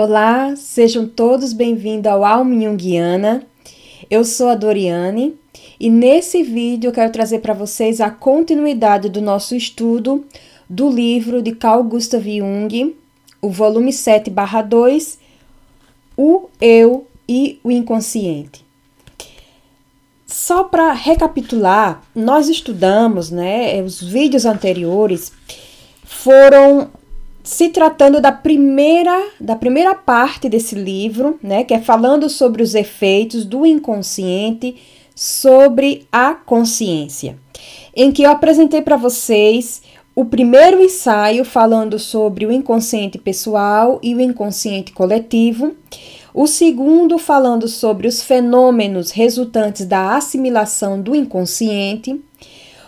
Olá, sejam todos bem-vindos ao Alma Jungiana. Eu sou a Doriane e nesse vídeo eu quero trazer para vocês a continuidade do nosso estudo do livro de Carl Gustav Jung, o volume 7/2, O Eu e o Inconsciente. Só para recapitular, nós estudamos, né, os vídeos anteriores foram se tratando da primeira da primeira parte desse livro, né, que é falando sobre os efeitos do inconsciente sobre a consciência, em que eu apresentei para vocês o primeiro ensaio falando sobre o inconsciente pessoal e o inconsciente coletivo, o segundo falando sobre os fenômenos resultantes da assimilação do inconsciente,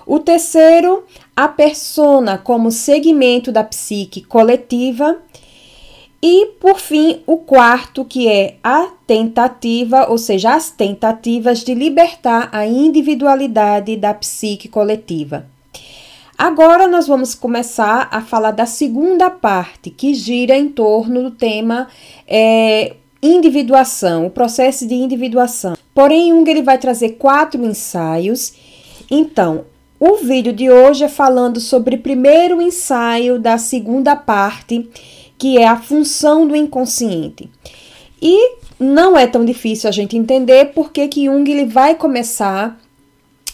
o terceiro a persona como segmento da psique coletiva. E, por fim, o quarto, que é a tentativa, ou seja, as tentativas de libertar a individualidade da psique coletiva. Agora nós vamos começar a falar da segunda parte, que gira em torno do tema é, individuação, o processo de individuação. Porém, Jung ele vai trazer quatro ensaios. Então, o vídeo de hoje é falando sobre o primeiro ensaio da segunda parte, que é a função do inconsciente. E não é tão difícil a gente entender porque que Jung ele vai começar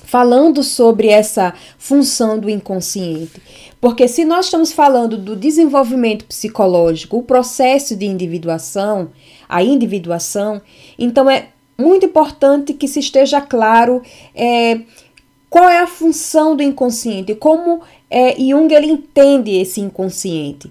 falando sobre essa função do inconsciente. Porque se nós estamos falando do desenvolvimento psicológico, o processo de individuação, a individuação, então é muito importante que se esteja claro é, qual é a função do inconsciente? Como é, Jung ele entende esse inconsciente?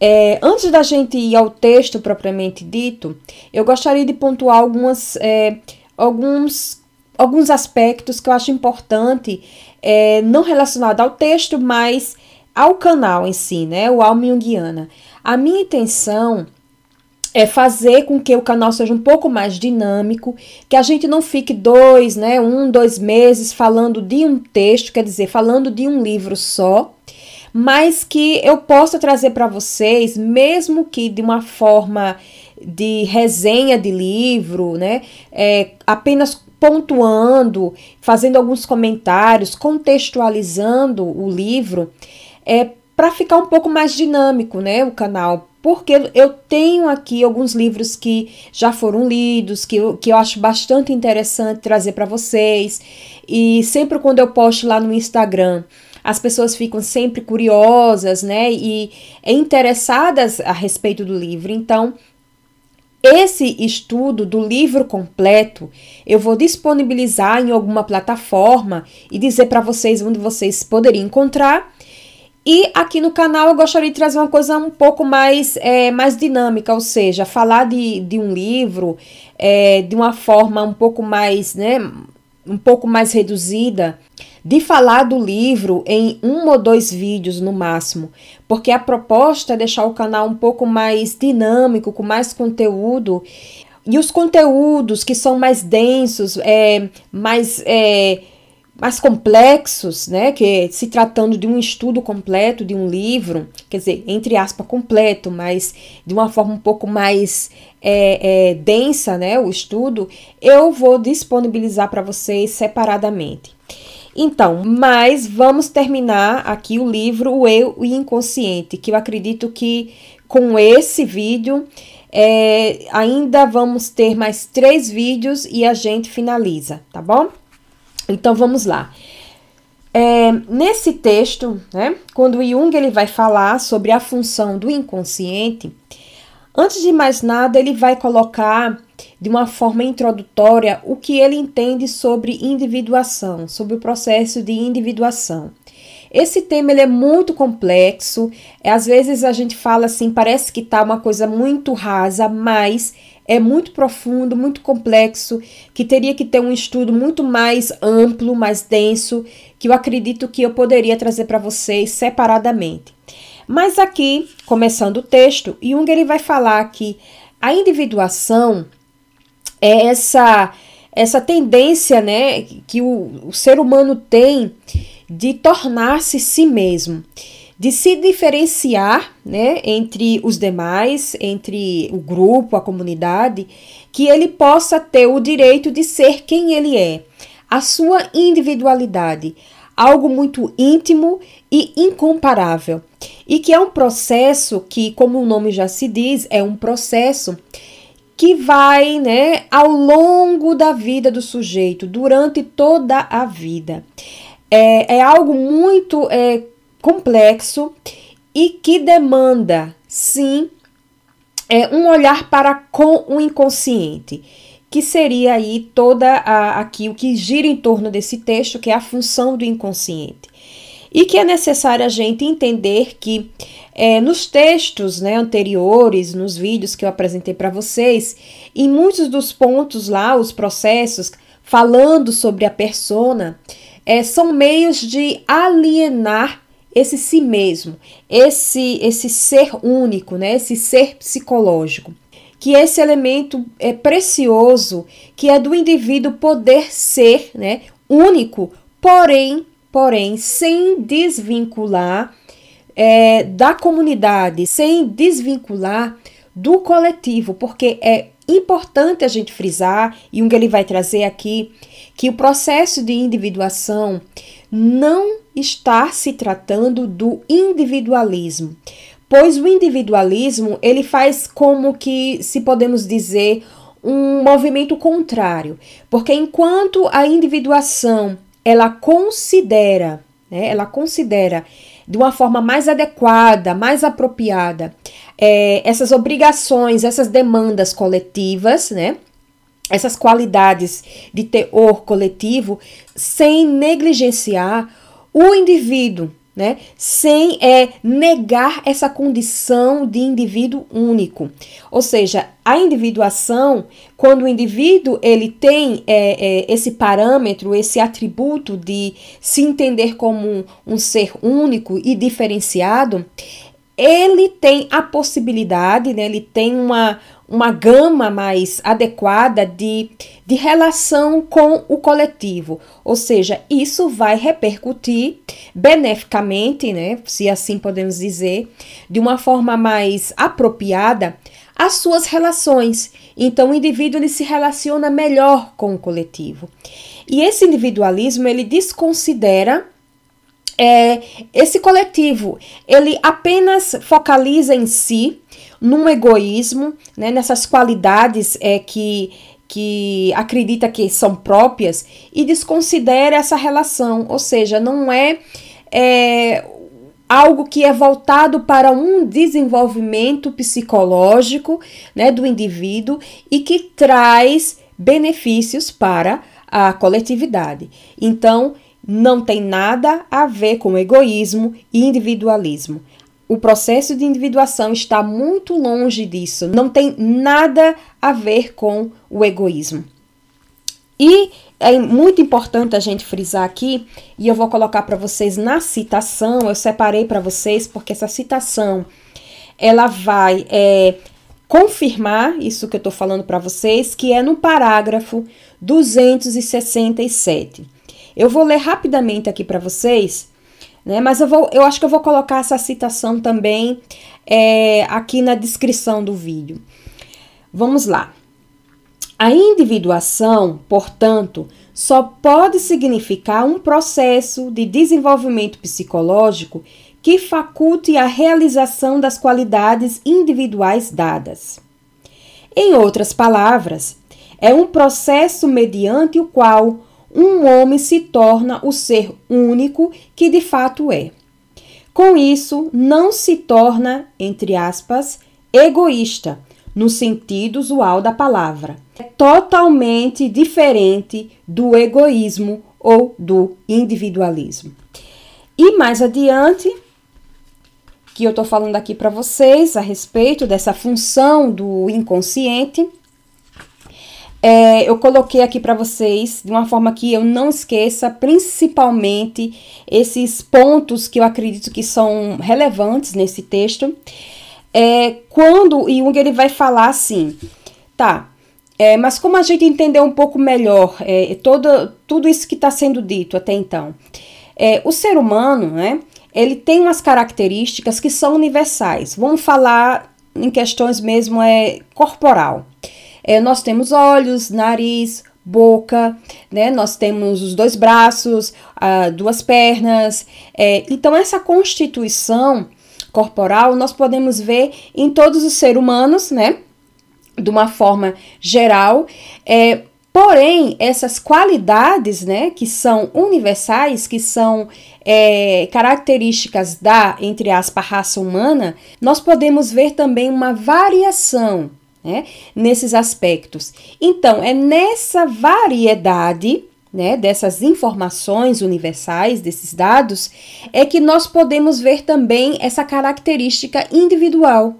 É, antes da gente ir ao texto propriamente dito, eu gostaria de pontuar algumas, é, alguns, alguns aspectos que eu acho importante, é, não relacionado ao texto, mas ao canal em si, né? O Alma Jungiana. A minha intenção é fazer com que o canal seja um pouco mais dinâmico, que a gente não fique dois, né, um, dois meses falando de um texto, quer dizer, falando de um livro só, mas que eu possa trazer para vocês, mesmo que de uma forma de resenha de livro, né, é, apenas pontuando, fazendo alguns comentários, contextualizando o livro, é para ficar um pouco mais dinâmico, né, o canal, porque eu tenho aqui alguns livros que já foram lidos, que eu, que eu acho bastante interessante trazer para vocês. E sempre quando eu posto lá no Instagram, as pessoas ficam sempre curiosas, né? E interessadas a respeito do livro. Então, esse estudo do livro completo eu vou disponibilizar em alguma plataforma e dizer para vocês onde vocês poderiam encontrar. E aqui no canal eu gostaria de trazer uma coisa um pouco mais, é, mais dinâmica, ou seja, falar de, de um livro é, de uma forma um pouco mais, né, um pouco mais reduzida, de falar do livro em um ou dois vídeos no máximo, porque a proposta é deixar o canal um pouco mais dinâmico, com mais conteúdo. E os conteúdos que são mais densos, é, mais é, mais complexos, né, que se tratando de um estudo completo, de um livro, quer dizer, entre aspas, completo, mas de uma forma um pouco mais é, é, densa, né, o estudo, eu vou disponibilizar para vocês separadamente. Então, mas vamos terminar aqui o livro O Eu e Inconsciente, que eu acredito que com esse vídeo é, ainda vamos ter mais três vídeos e a gente finaliza, tá bom? Então vamos lá. É, nesse texto, né, quando Jung ele vai falar sobre a função do inconsciente, antes de mais nada, ele vai colocar de uma forma introdutória o que ele entende sobre individuação, sobre o processo de individuação. Esse tema ele é muito complexo, às vezes a gente fala assim, parece que tá uma coisa muito rasa, mas é muito profundo, muito complexo, que teria que ter um estudo muito mais amplo, mais denso, que eu acredito que eu poderia trazer para vocês separadamente. Mas aqui, começando o texto, Jung ele vai falar que a individuação é essa essa tendência, né, que o, o ser humano tem de tornar-se si mesmo de se diferenciar né, entre os demais, entre o grupo, a comunidade, que ele possa ter o direito de ser quem ele é, a sua individualidade, algo muito íntimo e incomparável. E que é um processo que, como o nome já se diz, é um processo que vai, né, ao longo da vida do sujeito, durante toda a vida. É, é algo muito é, complexo e que demanda, sim, é, um olhar para com o inconsciente, que seria aí toda a, aqui o que gira em torno desse texto, que é a função do inconsciente. E que é necessário a gente entender que é, nos textos né, anteriores, nos vídeos que eu apresentei para vocês, em muitos dos pontos lá, os processos, falando sobre a persona, é, são meios de alienar esse si mesmo, esse esse ser único, né, esse ser psicológico. Que esse elemento é precioso, que é do indivíduo poder ser, né, único, porém, porém, sem desvincular é, da comunidade, sem desvincular do coletivo, porque é importante a gente frisar, e um que ele vai trazer aqui, que o processo de individuação não está se tratando do individualismo, pois o individualismo ele faz como que, se podemos dizer, um movimento contrário, porque enquanto a individuação ela considera, né, ela considera de uma forma mais adequada, mais apropriada, é, essas obrigações, essas demandas coletivas, né? Essas qualidades de teor coletivo, sem negligenciar o indivíduo, né? Sem é, negar essa condição de indivíduo único. Ou seja, a individuação, quando o indivíduo ele tem é, é, esse parâmetro, esse atributo de se entender como um, um ser único e diferenciado, ele tem a possibilidade, né, ele tem uma, uma gama mais adequada de, de relação com o coletivo. Ou seja, isso vai repercutir beneficamente, né, se assim podemos dizer, de uma forma mais apropriada as suas relações. Então o indivíduo ele se relaciona melhor com o coletivo. E esse individualismo ele desconsidera é, esse coletivo ele apenas focaliza em si num egoísmo, né, nessas qualidades é, que, que acredita que são próprias e desconsidera essa relação, ou seja, não é, é algo que é voltado para um desenvolvimento psicológico né, do indivíduo e que traz benefícios para a coletividade. Então, não tem nada a ver com egoísmo e individualismo. O processo de individuação está muito longe disso, não tem nada a ver com o egoísmo. E é muito importante a gente frisar aqui, e eu vou colocar para vocês na citação, eu separei para vocês, porque essa citação ela vai é, confirmar isso que eu estou falando para vocês, que é no parágrafo 267. Eu vou ler rapidamente aqui para vocês né? Mas eu, vou, eu acho que eu vou colocar essa citação também é, aqui na descrição do vídeo. Vamos lá. A individuação, portanto, só pode significar um processo de desenvolvimento psicológico que faculte a realização das qualidades individuais dadas. Em outras palavras, é um processo mediante o qual um homem se torna o ser único que de fato é. Com isso, não se torna, entre aspas, egoísta, no sentido usual da palavra. É totalmente diferente do egoísmo ou do individualismo. E mais adiante, que eu estou falando aqui para vocês a respeito dessa função do inconsciente, é, eu coloquei aqui para vocês de uma forma que eu não esqueça, principalmente esses pontos que eu acredito que são relevantes nesse texto. É, quando Jung ele vai falar assim, tá? É, mas como a gente entender um pouco melhor é, tudo isso que está sendo dito até então? É, o ser humano, né? ele tem umas características que são universais. Vamos falar em questões mesmo é corporal. É, nós temos olhos, nariz, boca, né? Nós temos os dois braços, uh, duas pernas. É, então, essa constituição corporal nós podemos ver em todos os seres humanos, né? De uma forma geral. É, porém, essas qualidades, né? Que são universais, que são é, características da, entre aspas, raça humana, nós podemos ver também uma variação né, nesses aspectos. Então, é nessa variedade né, dessas informações universais, desses dados, é que nós podemos ver também essa característica individual.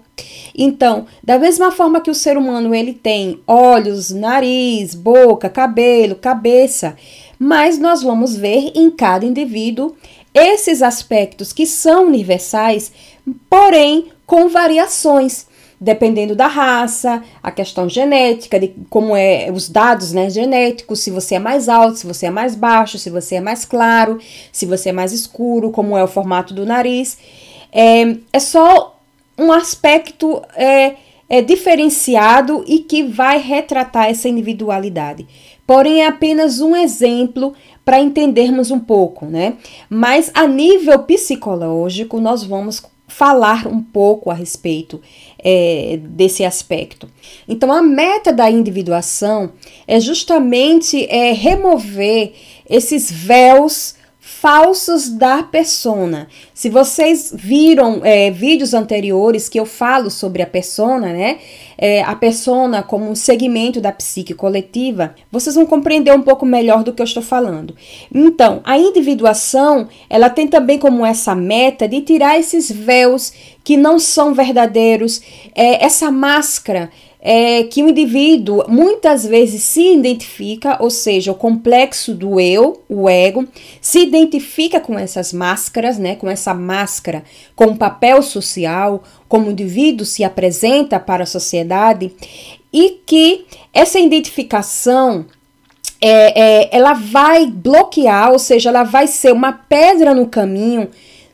Então, da mesma forma que o ser humano ele tem olhos, nariz, boca, cabelo, cabeça, mas nós vamos ver em cada indivíduo esses aspectos que são universais, porém com variações dependendo da raça, a questão genética, de como é os dados né, genéticos, se você é mais alto, se você é mais baixo, se você é mais claro, se você é mais escuro, como é o formato do nariz. É, é só um aspecto é, é diferenciado e que vai retratar essa individualidade. Porém, é apenas um exemplo para entendermos um pouco, né? Mas a nível psicológico, nós vamos falar um pouco a respeito é, desse aspecto. Então, a meta da individuação é justamente é, remover esses véus falsos da persona. Se vocês viram é, vídeos anteriores que eu falo sobre a persona, né? É, a persona como um segmento da psique coletiva, vocês vão compreender um pouco melhor do que eu estou falando. Então, a individuação, ela tem também como essa meta de tirar esses véus que não são verdadeiros, é, essa máscara é que o indivíduo muitas vezes se identifica, ou seja, o complexo do eu, o ego, se identifica com essas máscaras, né, com essa máscara, com o papel social, como o indivíduo se apresenta para a sociedade, e que essa identificação é, é, ela vai bloquear, ou seja, ela vai ser uma pedra no caminho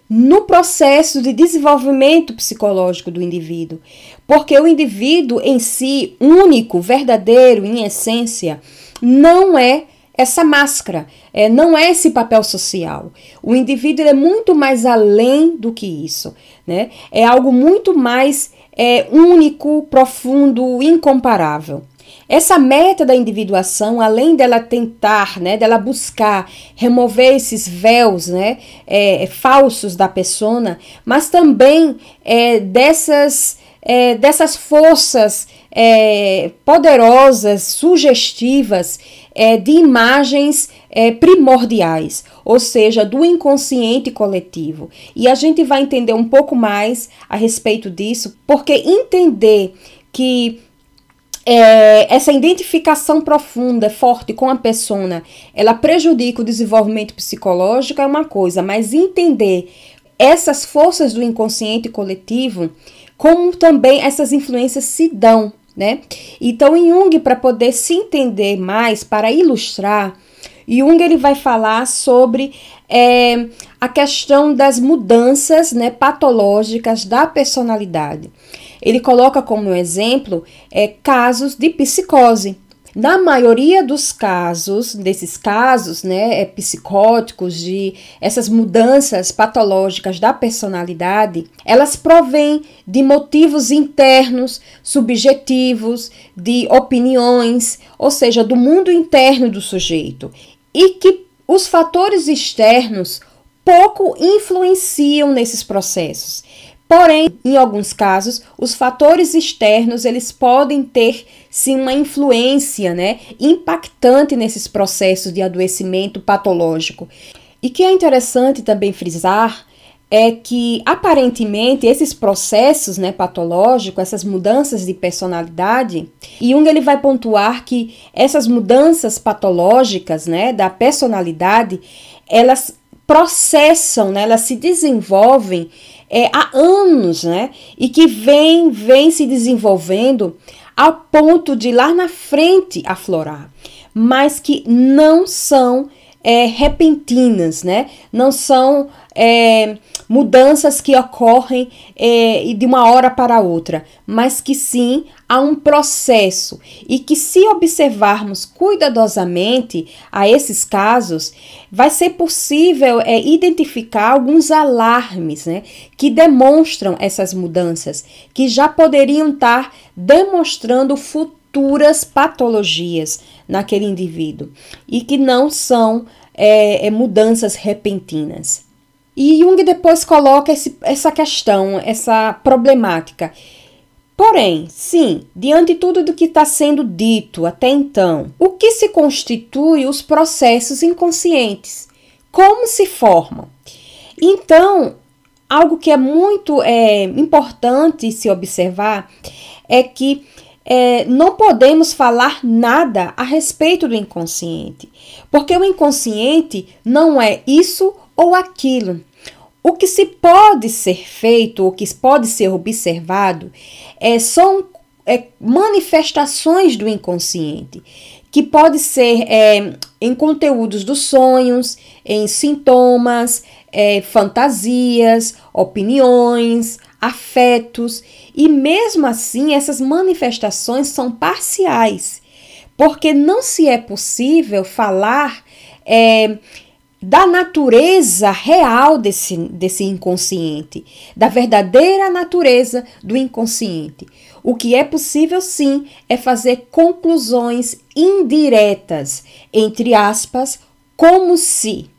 no processo de desenvolvimento psicológico do indivíduo. Porque o indivíduo em si, único, verdadeiro, em essência, não é essa máscara, é, não é esse papel social. O indivíduo é muito mais além do que isso, né? É algo muito mais é, único, profundo, incomparável. Essa meta da individuação, além dela tentar, né, dela buscar remover esses véus, né, é, falsos da persona, mas também é, dessas, é, dessas forças é, poderosas, sugestivas, é, de imagens é, primordiais, ou seja, do inconsciente coletivo. E a gente vai entender um pouco mais a respeito disso, porque entender que é, essa identificação profunda, forte com a persona, ela prejudica o desenvolvimento psicológico é uma coisa, mas entender essas forças do inconsciente coletivo, como também essas influências se dão, né? Então, em Jung, para poder se entender mais, para ilustrar, Jung ele vai falar sobre é, a questão das mudanças né, patológicas da personalidade. Ele coloca como exemplo é, casos de psicose. Na maioria dos casos, desses casos, né, é, psicóticos, de essas mudanças patológicas da personalidade, elas provêm de motivos internos, subjetivos, de opiniões, ou seja, do mundo interno do sujeito, e que os fatores externos pouco influenciam nesses processos. Porém, em alguns casos, os fatores externos eles podem ter sim uma influência, né, impactante nesses processos de adoecimento patológico. E que é interessante também frisar é que aparentemente esses processos, né, patológicos, essas mudanças de personalidade, Jung ele vai pontuar que essas mudanças patológicas, né, da personalidade, elas processam, né, elas se desenvolvem é, há anos, né? E que vem, vem se desenvolvendo ao ponto de lá na frente aflorar, mas que não são é, repentinas, né? Não são é, mudanças que ocorrem é, de uma hora para outra, mas que sim há um processo. E que, se observarmos cuidadosamente a esses casos, vai ser possível é, identificar alguns alarmes né, que demonstram essas mudanças, que já poderiam estar demonstrando futuras patologias naquele indivíduo. E que não são é, é, mudanças repentinas. E Jung depois coloca esse, essa questão, essa problemática. Porém, sim, diante de tudo do que está sendo dito até então, o que se constitui os processos inconscientes? Como se formam? Então, algo que é muito é, importante se observar é que é, não podemos falar nada a respeito do inconsciente, porque o inconsciente não é isso ou aquilo. O que se pode ser feito, o que pode ser observado, é, são é, manifestações do inconsciente, que pode ser é, em conteúdos dos sonhos, em sintomas, é, fantasias, opiniões, afetos, e mesmo assim essas manifestações são parciais, porque não se é possível falar é, da natureza real desse, desse inconsciente, da verdadeira natureza do inconsciente. O que é possível sim é fazer conclusões indiretas, entre aspas, como se.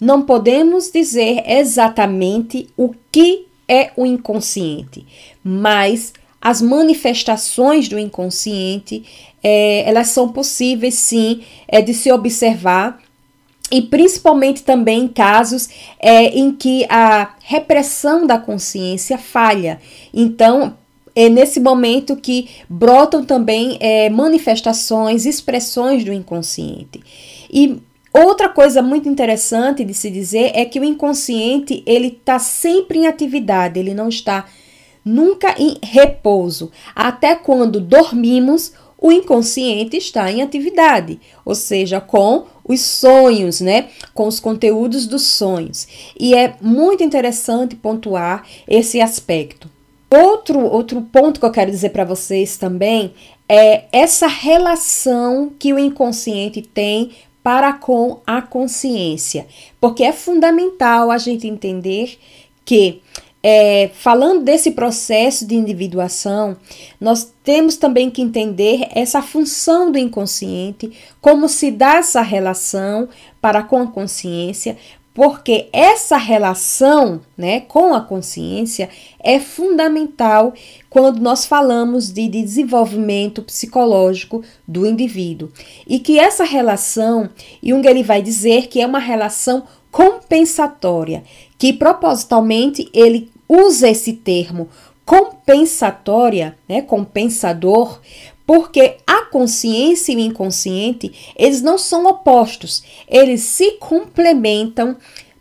Não podemos dizer exatamente o que é o inconsciente, mas as manifestações do inconsciente é, elas são possíveis sim é, de se observar e principalmente também casos é, em que a repressão da consciência falha. Então, é nesse momento que brotam também é, manifestações, expressões do inconsciente. E outra coisa muito interessante de se dizer é que o inconsciente ele está sempre em atividade, ele não está nunca em repouso. Até quando dormimos, o inconsciente está em atividade, ou seja, com os sonhos, né? Com os conteúdos dos sonhos. E é muito interessante pontuar esse aspecto. Outro, outro ponto que eu quero dizer para vocês também é essa relação que o inconsciente tem para com a consciência, porque é fundamental a gente entender que é, falando desse processo de individuação, nós temos também que entender essa função do inconsciente, como se dá essa relação para com a consciência, porque essa relação né, com a consciência é fundamental quando nós falamos de desenvolvimento psicológico do indivíduo. E que essa relação, Jung ele vai dizer que é uma relação compensatória, que propositalmente ele usa esse termo compensatória, né, compensador, porque a consciência e o inconsciente, eles não são opostos, eles se complementam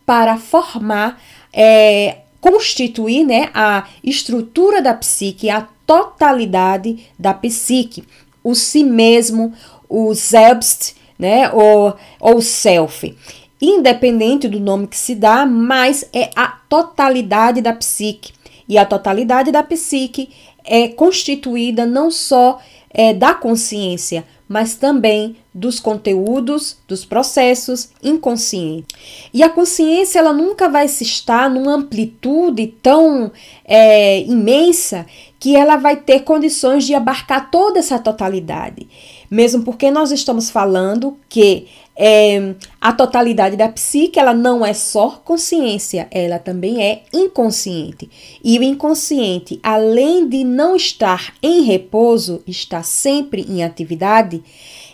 para formar, é, constituir né, a estrutura da psique, a totalidade da psique, o si mesmo, o selbst, né, ou, ou self independente do nome que se dá, mas é a totalidade da psique. E a totalidade da psique é constituída não só é, da consciência, mas também dos conteúdos, dos processos inconscientes. E a consciência ela nunca vai se estar numa amplitude tão é, imensa que ela vai ter condições de abarcar toda essa totalidade. Mesmo porque nós estamos falando que é, a totalidade da psique ela não é só consciência, ela também é inconsciente. E o inconsciente, além de não estar em repouso, está sempre em atividade.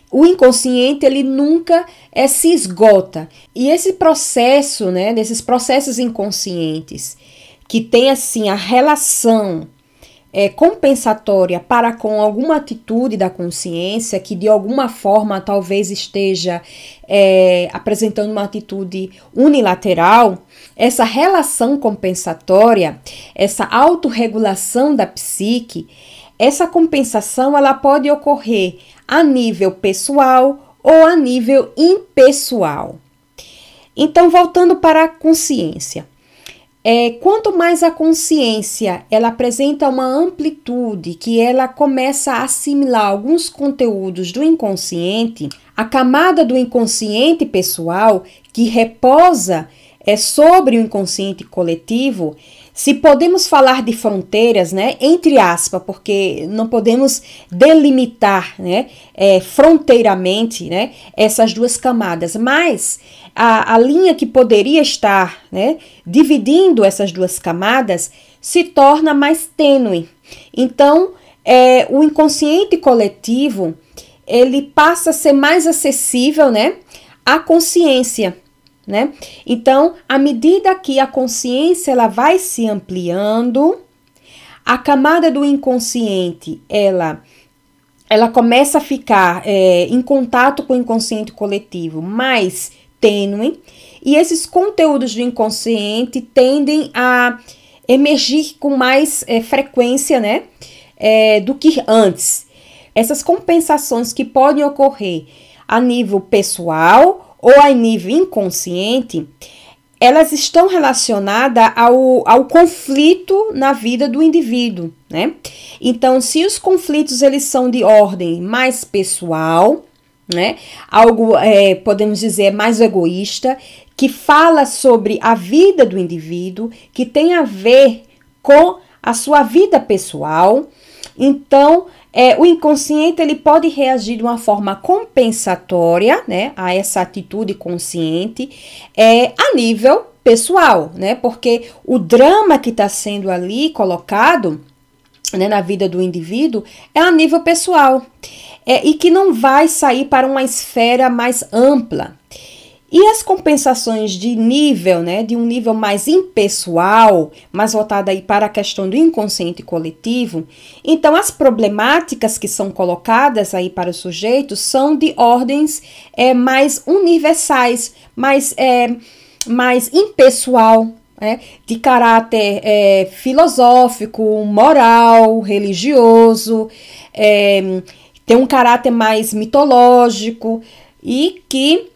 O inconsciente ele nunca é, se esgota. E esse processo, né, desses processos inconscientes, que tem assim a relação é, compensatória para com alguma atitude da consciência que de alguma forma talvez esteja é, apresentando uma atitude unilateral, essa relação compensatória, essa autorregulação da psique, essa compensação ela pode ocorrer a nível pessoal ou a nível impessoal. Então, voltando para a consciência. É, quanto mais a consciência ela apresenta uma amplitude, que ela começa a assimilar alguns conteúdos do inconsciente, a camada do inconsciente pessoal que reposa é sobre o inconsciente coletivo, se podemos falar de fronteiras, né, entre aspas, porque não podemos delimitar, né, é, fronteiramente, né, essas duas camadas, mas a, a linha que poderia estar, né, dividindo essas duas camadas se torna mais tênue. Então, é, o inconsciente coletivo ele passa a ser mais acessível, né, à consciência né? Então, à medida que a consciência ela vai se ampliando, a camada do inconsciente ela ela começa a ficar é, em contato com o inconsciente coletivo mais tênue e esses conteúdos do inconsciente tendem a emergir com mais é, frequência, né, é, do que antes. Essas compensações que podem ocorrer a nível pessoal ou a nível inconsciente, elas estão relacionadas ao, ao conflito na vida do indivíduo, né? Então, se os conflitos eles são de ordem mais pessoal, né? Algo, é, podemos dizer, mais egoísta, que fala sobre a vida do indivíduo, que tem a ver com a sua vida pessoal, então é, o inconsciente ele pode reagir de uma forma compensatória, né, a essa atitude consciente, é, a nível pessoal, né, porque o drama que está sendo ali colocado né, na vida do indivíduo é a nível pessoal é, e que não vai sair para uma esfera mais ampla. E as compensações de nível, né, de um nível mais impessoal, mais voltada aí para a questão do inconsciente coletivo, então as problemáticas que são colocadas aí para o sujeito são de ordens é, mais universais, mais, é, mais impessoal, né, de caráter é, filosófico, moral, religioso, é, tem um caráter mais mitológico e que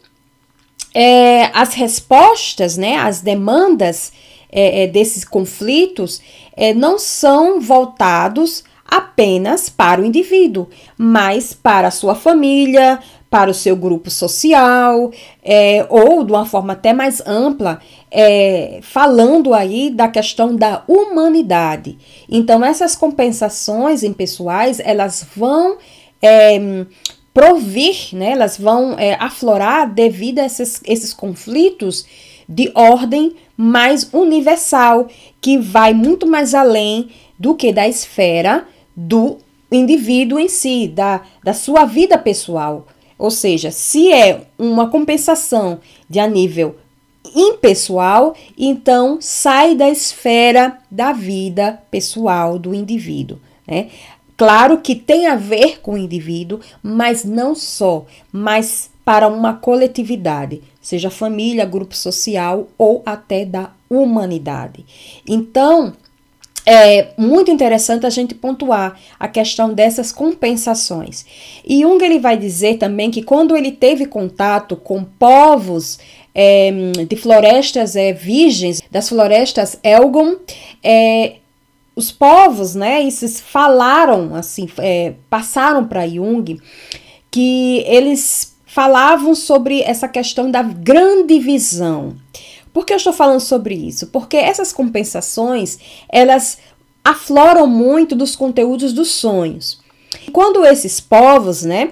é, as respostas, né, as demandas é, é, desses conflitos é, não são voltados apenas para o indivíduo, mas para a sua família, para o seu grupo social, é, ou de uma forma até mais ampla, é, falando aí da questão da humanidade. Então, essas compensações impessoais, elas vão é, provir, né, elas vão é, aflorar devido a esses, esses conflitos de ordem mais universal, que vai muito mais além do que da esfera do indivíduo em si, da, da sua vida pessoal. Ou seja, se é uma compensação de a nível impessoal, então sai da esfera da vida pessoal do indivíduo. Né? Claro que tem a ver com o indivíduo, mas não só, mas para uma coletividade, seja família, grupo social ou até da humanidade. Então, é muito interessante a gente pontuar a questão dessas compensações. E Jung ele vai dizer também que quando ele teve contato com povos é, de florestas é, virgens, das florestas Elgon, é, os povos, né, esses falaram, assim, é, passaram para Jung que eles falavam sobre essa questão da grande visão. Por que eu estou falando sobre isso? Porque essas compensações, elas afloram muito dos conteúdos dos sonhos. Quando esses povos, né,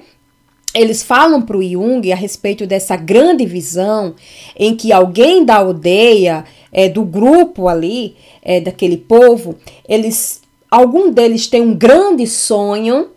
eles falam para o Jung a respeito dessa grande visão em que alguém da aldeia, é, do grupo ali, é, daquele povo, eles, algum deles tem um grande sonho,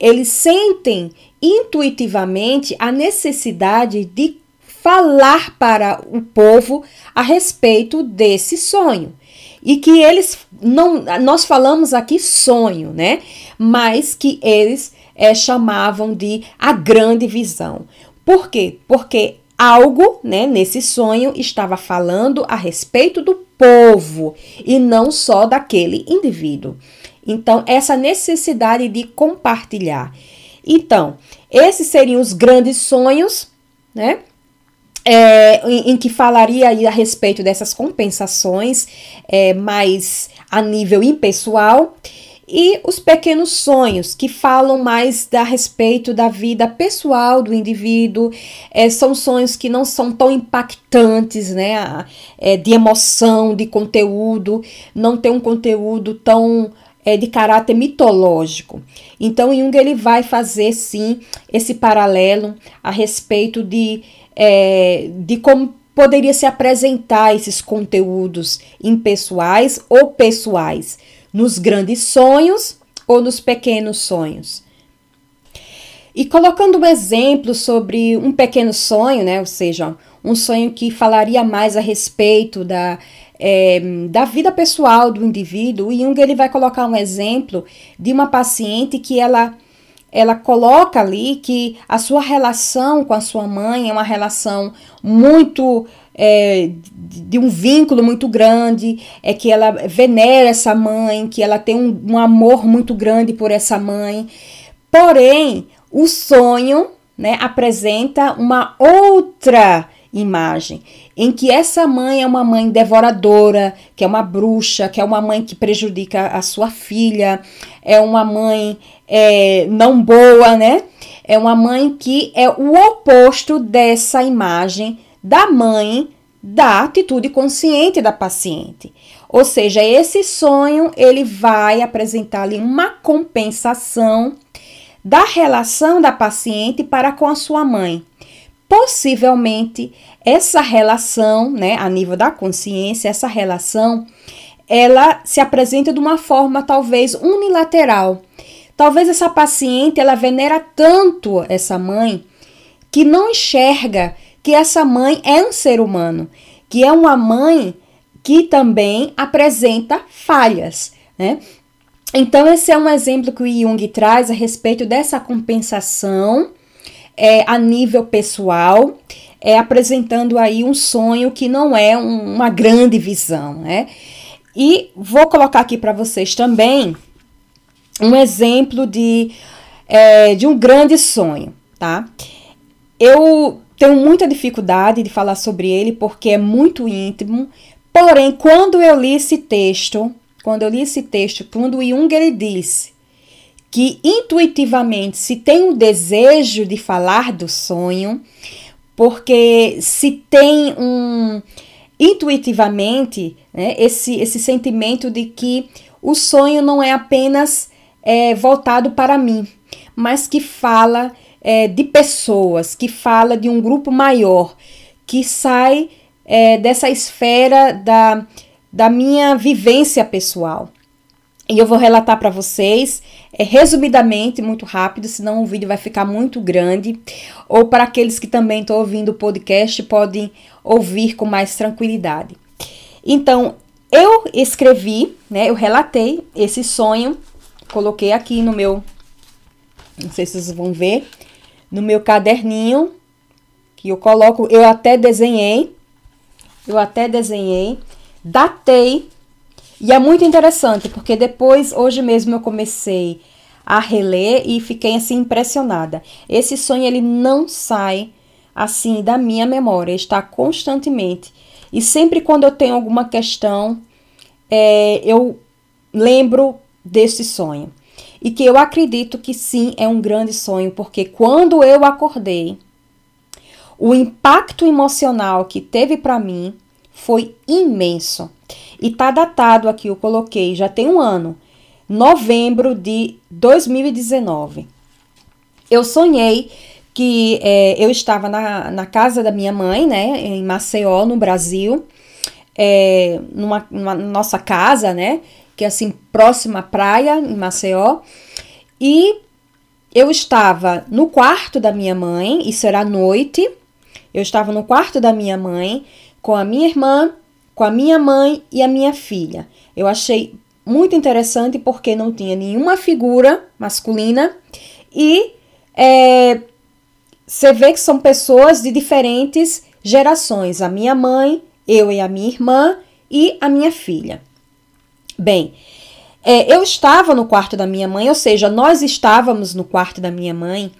eles sentem intuitivamente a necessidade de falar para o povo a respeito desse sonho. E que eles não, nós falamos aqui sonho, né? Mas que eles é, chamavam de a grande visão. Por quê? Porque algo, né, nesse sonho estava falando a respeito do povo e não só daquele indivíduo. Então, essa necessidade de compartilhar. Então, esses seriam os grandes sonhos, né? é, em, em, que falaria a respeito dessas compensações, é, mais a nível impessoal, e os pequenos sonhos, que falam mais da respeito da vida pessoal do indivíduo, é, são sonhos que não são tão impactantes, né, é, de emoção, de conteúdo, não tem um conteúdo tão é, de caráter mitológico. Então, Jung ele vai fazer sim esse paralelo a respeito de, é, de como poderia se apresentar esses conteúdos impessoais ou pessoais, nos grandes sonhos ou nos pequenos sonhos. E colocando um exemplo sobre um pequeno sonho, né, ou seja, um sonho que falaria mais a respeito da é, da vida pessoal do indivíduo, o Jung ele vai colocar um exemplo de uma paciente que ela ela coloca ali que a sua relação com a sua mãe é uma relação muito é, de um vínculo muito grande, é que ela venera essa mãe, que ela tem um, um amor muito grande por essa mãe. Porém, o sonho né, apresenta uma outra imagem, em que essa mãe é uma mãe devoradora, que é uma bruxa, que é uma mãe que prejudica a sua filha, é uma mãe é, não boa, né? É uma mãe que é o oposto dessa imagem da mãe da atitude consciente da paciente. Ou seja, esse sonho ele vai apresentar ali uma compensação da relação da paciente para com a sua mãe possivelmente essa relação, né, a nível da consciência, essa relação, ela se apresenta de uma forma talvez unilateral. Talvez essa paciente ela venera tanto essa mãe que não enxerga que essa mãe é um ser humano, que é uma mãe que também apresenta falhas, né? Então esse é um exemplo que o Jung traz a respeito dessa compensação é, a nível pessoal, é, apresentando aí um sonho que não é um, uma grande visão, né? E vou colocar aqui para vocês também um exemplo de, é, de um grande sonho, tá? Eu tenho muita dificuldade de falar sobre ele porque é muito íntimo, porém, quando eu li esse texto, quando eu li esse texto, quando Jung ele disse que intuitivamente se tem o um desejo de falar do sonho, porque se tem um intuitivamente né, esse, esse sentimento de que o sonho não é apenas é, voltado para mim, mas que fala é, de pessoas, que fala de um grupo maior, que sai é, dessa esfera da, da minha vivência pessoal. E eu vou relatar para vocês, é, resumidamente, muito rápido, senão o vídeo vai ficar muito grande. Ou para aqueles que também estão ouvindo o podcast, podem ouvir com mais tranquilidade. Então, eu escrevi, né? Eu relatei esse sonho, coloquei aqui no meu, não sei se vocês vão ver, no meu caderninho, que eu coloco, eu até desenhei, eu até desenhei, datei e é muito interessante, porque depois, hoje mesmo, eu comecei a reler e fiquei assim impressionada. Esse sonho ele não sai assim da minha memória, está constantemente. E sempre quando eu tenho alguma questão, é, eu lembro desse sonho. E que eu acredito que sim, é um grande sonho, porque quando eu acordei, o impacto emocional que teve para mim foi imenso. E tá datado aqui, eu coloquei, já tem um ano, novembro de 2019. Eu sonhei que é, eu estava na, na casa da minha mãe, né, em Maceió, no Brasil, é, numa, numa nossa casa, né, que é assim, próxima à praia, em Maceió, e eu estava no quarto da minha mãe, isso era à noite, eu estava no quarto da minha mãe com a minha irmã com a minha mãe e a minha filha. Eu achei muito interessante porque não tinha nenhuma figura masculina e é, você vê que são pessoas de diferentes gerações. A minha mãe, eu e a minha irmã e a minha filha. Bem, é, eu estava no quarto da minha mãe, ou seja, nós estávamos no quarto da minha mãe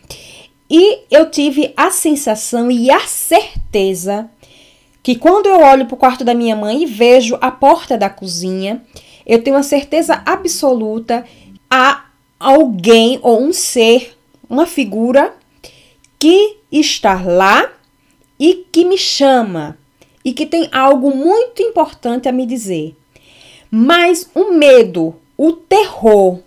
E eu tive a sensação e a certeza que quando eu olho para o quarto da minha mãe e vejo a porta da cozinha, eu tenho a certeza absoluta a alguém ou um ser, uma figura que está lá e que me chama e que tem algo muito importante a me dizer. Mas o medo, o terror,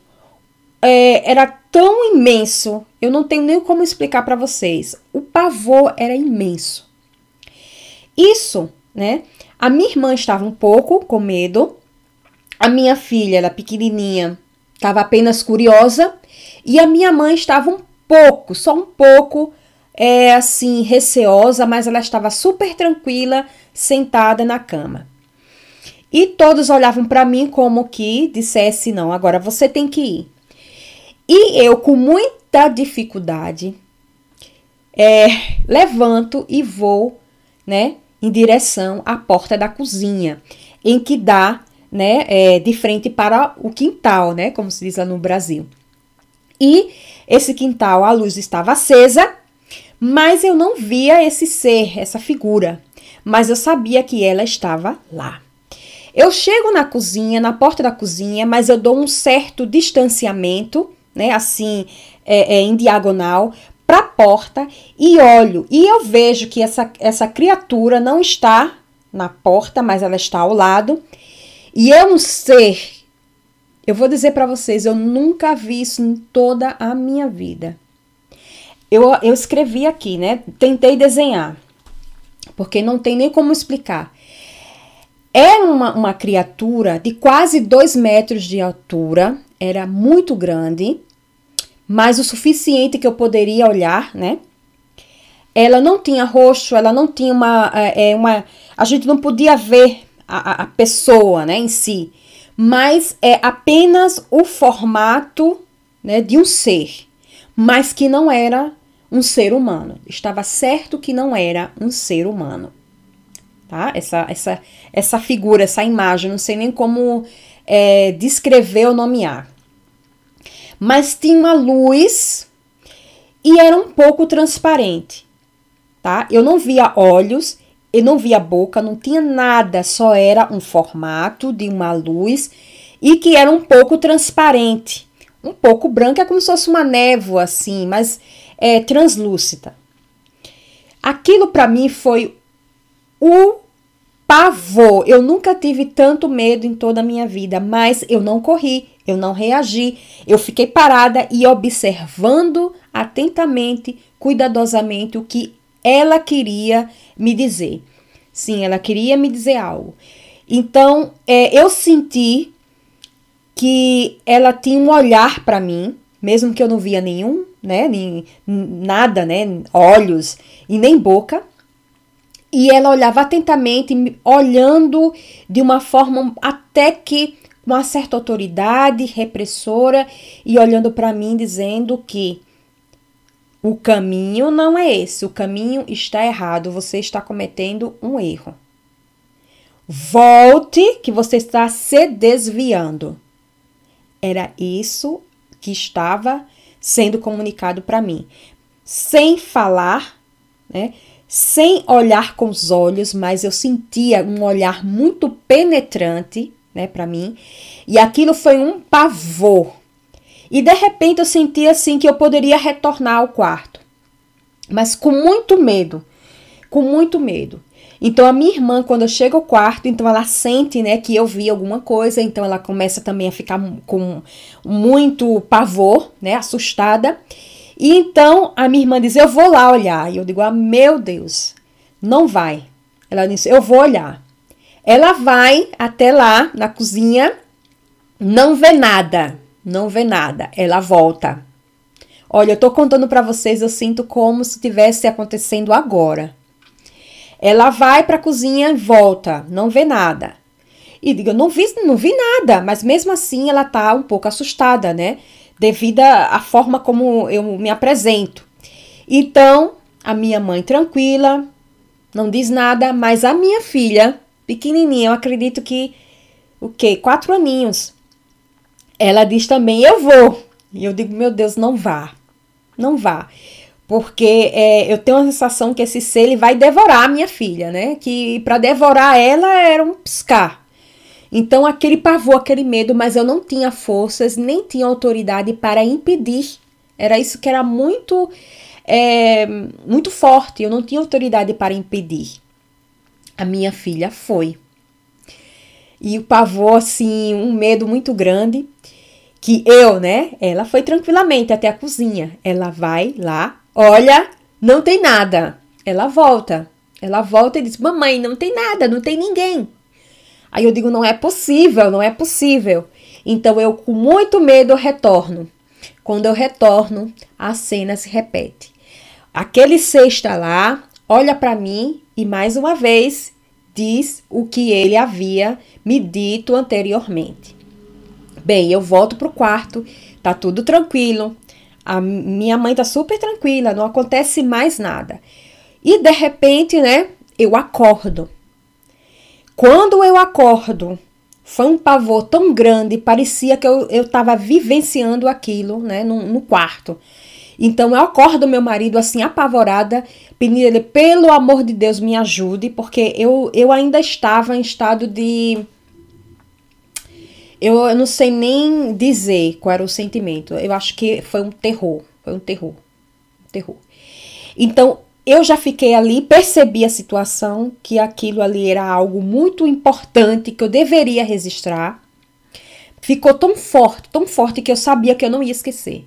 é, era tão imenso, eu não tenho nem como explicar para vocês. O pavor era imenso. Isso, né? A minha irmã estava um pouco com medo, a minha filha, ela pequenininha, estava apenas curiosa, e a minha mãe estava um pouco, só um pouco, é assim, receosa, mas ela estava super tranquila, sentada na cama. E todos olhavam para mim como que dissesse: não, agora você tem que ir. E eu, com muita dificuldade, é, levanto e vou, né, em direção à porta da cozinha, em que dá, né, é, de frente para o quintal, né, como se diz lá no Brasil. E esse quintal, a luz estava acesa, mas eu não via esse ser, essa figura, mas eu sabia que ela estava lá. Eu chego na cozinha, na porta da cozinha, mas eu dou um certo distanciamento, né, assim, é, é, em diagonal, para a porta e olho. E eu vejo que essa, essa criatura não está na porta, mas ela está ao lado. E é um ser. Eu vou dizer para vocês, eu nunca vi isso em toda a minha vida. Eu, eu escrevi aqui, né? Tentei desenhar, porque não tem nem como explicar. É uma, uma criatura de quase dois metros de altura, era muito grande, mas o suficiente que eu poderia olhar, né? Ela não tinha rosto, ela não tinha uma. É, é uma a gente não podia ver a, a pessoa né, em si, mas é apenas o formato né, de um ser, mas que não era um ser humano. Estava certo que não era um ser humano tá? Essa, essa, essa figura, essa imagem, não sei nem como é, descrever ou nomear. Mas tinha uma luz e era um pouco transparente, tá? Eu não via olhos, eu não via boca, não tinha nada, só era um formato de uma luz e que era um pouco transparente, um pouco branca, é como se fosse uma névoa assim, mas é translúcida. Aquilo para mim foi o pavor. Eu nunca tive tanto medo em toda a minha vida, mas eu não corri, eu não reagi. Eu fiquei parada e observando atentamente, cuidadosamente o que ela queria me dizer. Sim, ela queria me dizer algo. Então, é, eu senti que ela tinha um olhar para mim, mesmo que eu não via nenhum, né, nem nada, né, olhos e nem boca, e ela olhava atentamente, olhando de uma forma até que com uma certa autoridade repressora e olhando para mim dizendo que o caminho não é esse, o caminho está errado, você está cometendo um erro. Volte que você está se desviando. Era isso que estava sendo comunicado para mim, sem falar, né? Sem olhar com os olhos, mas eu sentia um olhar muito penetrante, né, para mim, e aquilo foi um pavor. E de repente eu senti assim que eu poderia retornar ao quarto, mas com muito medo, com muito medo. Então a minha irmã, quando eu chego ao quarto, então ela sente, né, que eu vi alguma coisa, então ela começa também a ficar com muito pavor, né, assustada. E então a minha irmã diz: Eu vou lá olhar. E eu digo: Ah, meu Deus, não vai. Ela disse: Eu vou olhar. Ela vai até lá na cozinha, não vê nada, não vê nada. Ela volta. Olha, eu tô contando para vocês, eu sinto como se tivesse acontecendo agora. Ela vai para a cozinha volta, não vê nada. E digo, não vi, não vi nada, mas mesmo assim ela tá um pouco assustada, né? Devido à forma como eu me apresento. Então, a minha mãe tranquila, não diz nada, mas a minha filha, pequenininha, eu acredito que o quê? Quatro aninhos. Ela diz também: "Eu vou". E eu digo: "Meu Deus, não vá. Não vá". porque é, eu tenho a sensação que esse ser ele vai devorar a minha filha, né? Que para devorar ela era um piscar. Então aquele pavor, aquele medo, mas eu não tinha forças nem tinha autoridade para impedir. Era isso que era muito é, muito forte. Eu não tinha autoridade para impedir. A minha filha foi. E o pavor, assim, um medo muito grande. Que eu, né? Ela foi tranquilamente até a cozinha. Ela vai lá, Olha, não tem nada. Ela volta. Ela volta e diz: Mamãe, não tem nada, não tem ninguém. Aí eu digo: Não é possível, não é possível. Então eu, com muito medo, retorno. Quando eu retorno, a cena se repete. Aquele ser está lá, olha para mim e mais uma vez diz o que ele havia me dito anteriormente. Bem, eu volto pro quarto, tá tudo tranquilo, a minha mãe tá super tranquila, não acontece mais nada. E de repente, né, eu acordo. Quando eu acordo, foi um pavor tão grande, parecia que eu, eu tava vivenciando aquilo, né, no, no quarto. Então eu acordo meu marido assim, apavorada, pedindo ele, pelo amor de Deus, me ajude, porque eu, eu ainda estava em estado de eu, eu não sei nem dizer qual era o sentimento. Eu acho que foi um terror. Foi um terror. Um terror. Então, eu já fiquei ali, percebi a situação, que aquilo ali era algo muito importante que eu deveria registrar. Ficou tão forte, tão forte que eu sabia que eu não ia esquecer.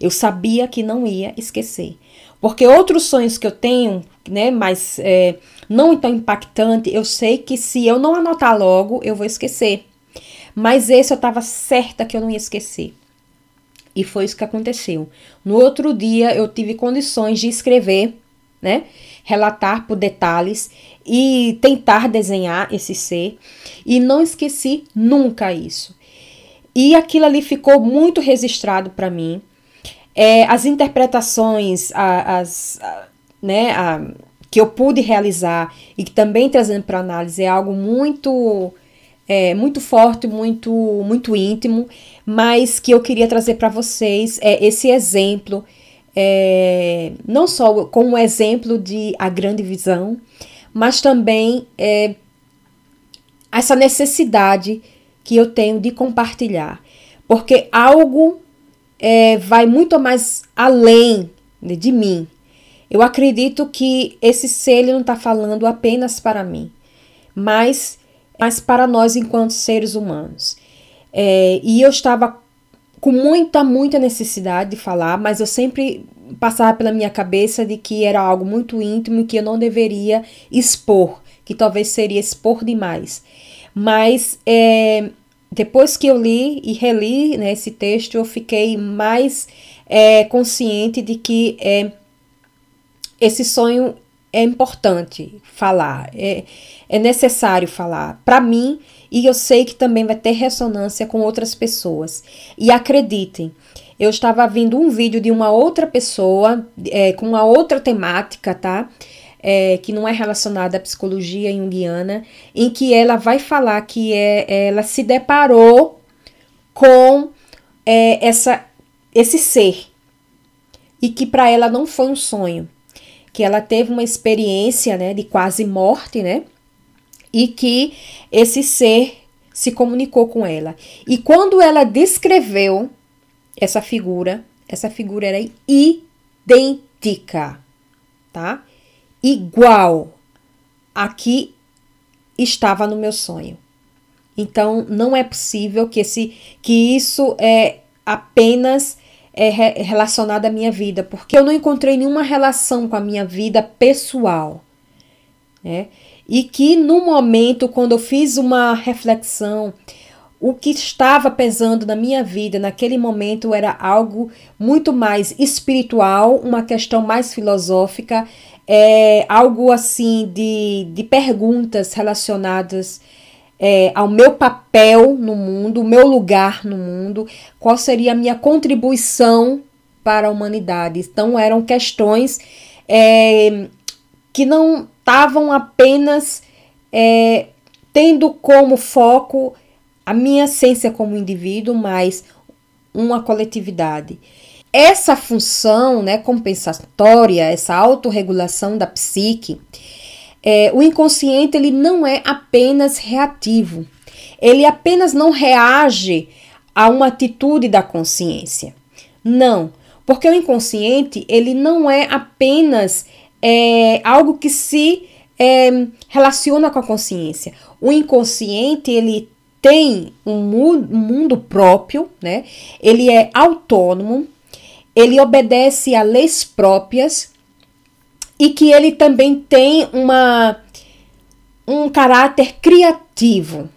Eu sabia que não ia esquecer. Porque outros sonhos que eu tenho, né, mas é, não tão impactante, eu sei que se eu não anotar logo, eu vou esquecer. Mas esse eu estava certa que eu não ia esquecer. E foi isso que aconteceu. No outro dia eu tive condições de escrever, né? Relatar por detalhes e tentar desenhar esse ser. E não esqueci nunca isso. E aquilo ali ficou muito registrado para mim. É, as interpretações, as, né, a, que eu pude realizar e que também trazendo para análise é algo muito é, muito forte, muito, muito íntimo, mas que eu queria trazer para vocês é esse exemplo, é, não só como um exemplo de a grande visão, mas também é, essa necessidade que eu tenho de compartilhar, porque algo é, vai muito mais além de, de mim. Eu acredito que esse ser não está falando apenas para mim, mas mas para nós enquanto seres humanos. É, e eu estava com muita, muita necessidade de falar, mas eu sempre passava pela minha cabeça de que era algo muito íntimo e que eu não deveria expor, que talvez seria expor demais. Mas é, depois que eu li e reli né, esse texto, eu fiquei mais é, consciente de que é, esse sonho é importante falar, é, é necessário falar para mim e eu sei que também vai ter ressonância com outras pessoas. E acreditem, eu estava vendo um vídeo de uma outra pessoa é, com uma outra temática, tá? É, que não é relacionada à psicologia junguiana, em que ela vai falar que é, ela se deparou com é, essa, esse ser e que para ela não foi um sonho que ela teve uma experiência, né, de quase morte, né? E que esse ser se comunicou com ela. E quando ela descreveu essa figura, essa figura era idêntica, tá? Igual a que estava no meu sonho. Então, não é possível que esse que isso é apenas é re relacionada à minha vida, porque eu não encontrei nenhuma relação com a minha vida pessoal. Né? E que no momento, quando eu fiz uma reflexão, o que estava pesando na minha vida naquele momento era algo muito mais espiritual, uma questão mais filosófica, é, algo assim de, de perguntas relacionadas é, ao meu papel no mundo, o meu lugar no mundo, qual seria a minha contribuição para a humanidade. Então, eram questões é, que não estavam apenas é, tendo como foco a minha essência como indivíduo, mas uma coletividade. essa função né, compensatória, essa autorregulação da psique, é, o inconsciente ele não é apenas reativo, ele apenas não reage a uma atitude da consciência. Não, porque o inconsciente ele não é apenas é, algo que se é, relaciona com a consciência. O inconsciente ele tem um mundo próprio, né? Ele é autônomo, ele obedece a leis próprias e que ele também tem uma um caráter criativo.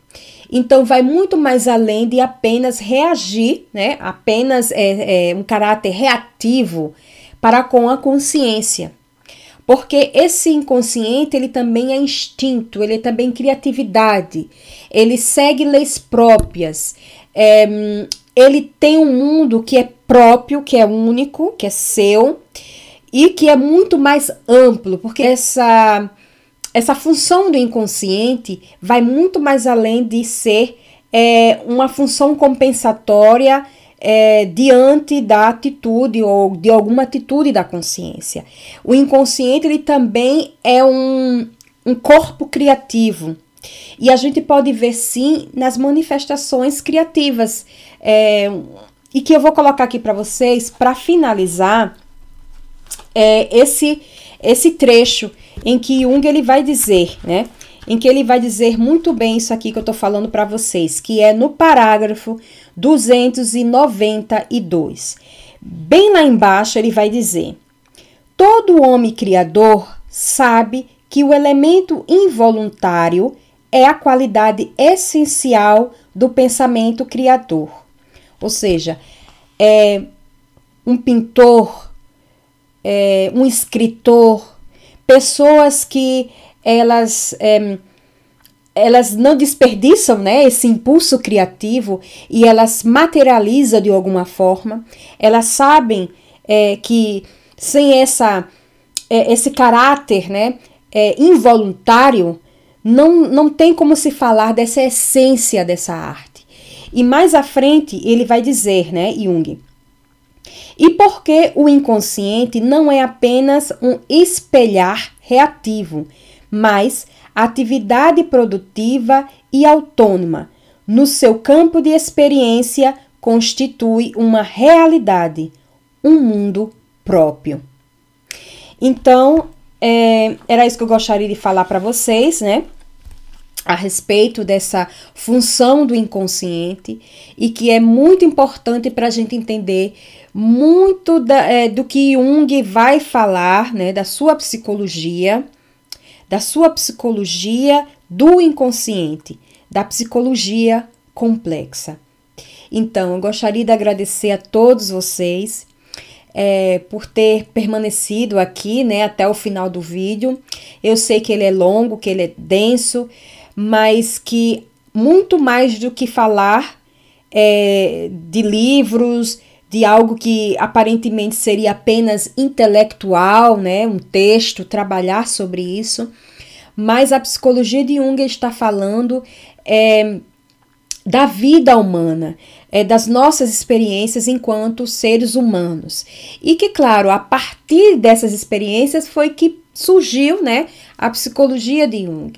Então vai muito mais além de apenas reagir, né? Apenas é, é um caráter reativo para com a consciência. Porque esse inconsciente, ele também é instinto, ele é também criatividade, ele segue leis próprias, é, ele tem um mundo que é próprio, que é único, que é seu e que é muito mais amplo, porque essa essa função do inconsciente vai muito mais além de ser é, uma função compensatória é, diante da atitude ou de alguma atitude da consciência. O inconsciente ele também é um, um corpo criativo. E a gente pode ver sim nas manifestações criativas. É, e que eu vou colocar aqui para vocês para finalizar é, esse, esse trecho em que Jung ele vai dizer, né? Em que ele vai dizer muito bem isso aqui que eu estou falando para vocês, que é no parágrafo 292. Bem lá embaixo, ele vai dizer: Todo homem criador sabe que o elemento involuntário é a qualidade essencial do pensamento criador. Ou seja, é um pintor, é, um escritor, pessoas que elas é, elas não desperdiçam né, esse impulso criativo e elas materializam de alguma forma. Elas sabem é, que sem essa, é, esse caráter né, é, involuntário, não, não tem como se falar dessa essência dessa arte. E mais à frente ele vai dizer, né, Jung, e porque o inconsciente não é apenas um espelhar reativo, mas atividade produtiva e autônoma, no seu campo de experiência, constitui uma realidade, um mundo próprio. Então, é, era isso que eu gostaria de falar para vocês, né? A respeito dessa função do inconsciente e que é muito importante para a gente entender muito da, é, do que Jung vai falar, né, da sua psicologia da sua psicologia do inconsciente, da psicologia complexa. Então, eu gostaria de agradecer a todos vocês é, por ter permanecido aqui né, até o final do vídeo. Eu sei que ele é longo, que ele é denso, mas que muito mais do que falar é, de livros, de algo que aparentemente seria apenas intelectual, né, um texto, trabalhar sobre isso, mas a psicologia de Jung está falando é, da vida humana, é, das nossas experiências enquanto seres humanos. E que, claro, a partir dessas experiências foi que surgiu né, a psicologia de Jung.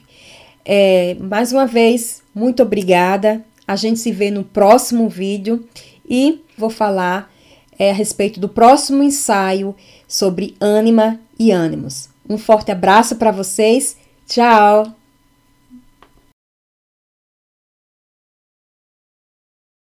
É, mais uma vez, muito obrigada. A gente se vê no próximo vídeo e vou falar é, a respeito do próximo ensaio sobre ânima e ânimos. Um forte abraço para vocês. Tchau!